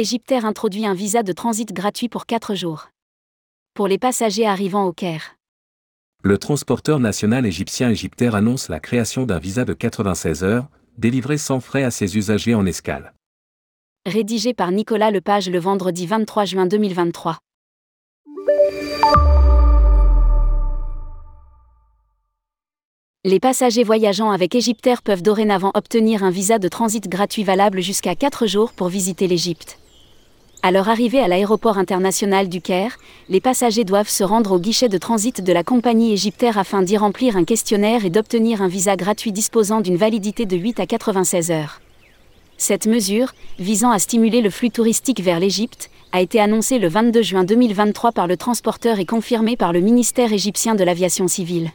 Égyptaire introduit un visa de transit gratuit pour 4 jours. Pour les passagers arrivant au Caire. Le transporteur national égyptien Égyptaire annonce la création d'un visa de 96 heures, délivré sans frais à ses usagers en escale. Rédigé par Nicolas Lepage le vendredi 23 juin 2023. Les passagers voyageant avec Égyptaire peuvent dorénavant obtenir un visa de transit gratuit valable jusqu'à 4 jours pour visiter l'Égypte. À leur arrivée à l'aéroport international du Caire, les passagers doivent se rendre au guichet de transit de la compagnie égyptaire afin d'y remplir un questionnaire et d'obtenir un visa gratuit disposant d'une validité de 8 à 96 heures. Cette mesure, visant à stimuler le flux touristique vers l'Égypte, a été annoncée le 22 juin 2023 par le transporteur et confirmée par le ministère égyptien de l'aviation civile.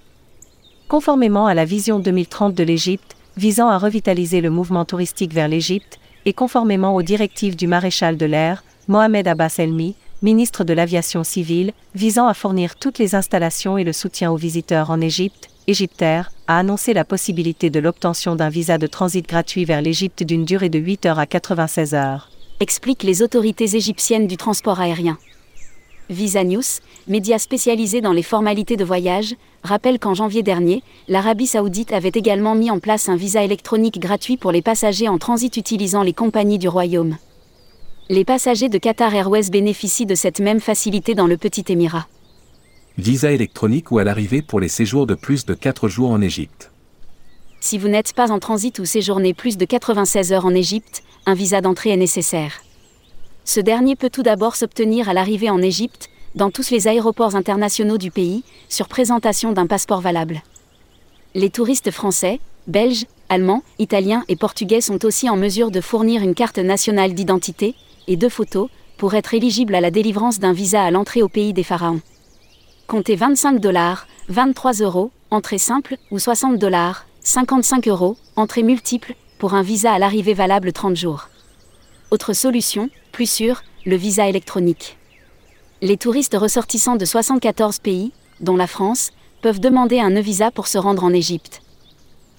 Conformément à la vision 2030 de l'Égypte, visant à revitaliser le mouvement touristique vers l'Égypte, et conformément aux directives du maréchal de l'air, Mohamed Abbas Elmi, ministre de l'Aviation civile, visant à fournir toutes les installations et le soutien aux visiteurs en Égypte, Égyptaire, a annoncé la possibilité de l'obtention d'un visa de transit gratuit vers l'Égypte d'une durée de 8 heures à 96 heures. Expliquent les autorités égyptiennes du transport aérien. Visa News, média spécialisé dans les formalités de voyage, rappelle qu'en janvier dernier, l'Arabie saoudite avait également mis en place un visa électronique gratuit pour les passagers en transit utilisant les compagnies du royaume. Les passagers de Qatar Airways bénéficient de cette même facilité dans le Petit Émirat. Visa électronique ou à l'arrivée pour les séjours de plus de 4 jours en Égypte. Si vous n'êtes pas en transit ou séjournez plus de 96 heures en Égypte, un visa d'entrée est nécessaire. Ce dernier peut tout d'abord s'obtenir à l'arrivée en Égypte, dans tous les aéroports internationaux du pays, sur présentation d'un passeport valable. Les touristes français, belges, allemands, italiens et portugais sont aussi en mesure de fournir une carte nationale d'identité et deux photos pour être éligibles à la délivrance d'un visa à l'entrée au pays des pharaons. Comptez 25 dollars, 23 euros, entrée simple, ou 60 dollars, 55 euros, entrée multiple, pour un visa à l'arrivée valable 30 jours. Autre solution, plus sûre, le visa électronique. Les touristes ressortissants de 74 pays, dont la France, peuvent demander un e-visa pour se rendre en Égypte.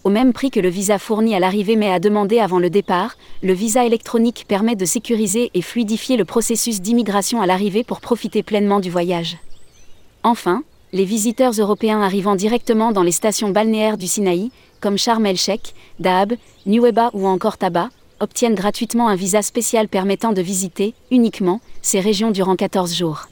Au même prix que le visa fourni à l'arrivée mais à demander avant le départ, le visa électronique permet de sécuriser et fluidifier le processus d'immigration à l'arrivée pour profiter pleinement du voyage. Enfin, les visiteurs européens arrivant directement dans les stations balnéaires du Sinaï, comme Sharm el-Sheikh, Dahab, Nuweiba ou encore Taba, obtiennent gratuitement un visa spécial permettant de visiter, uniquement, ces régions durant 14 jours.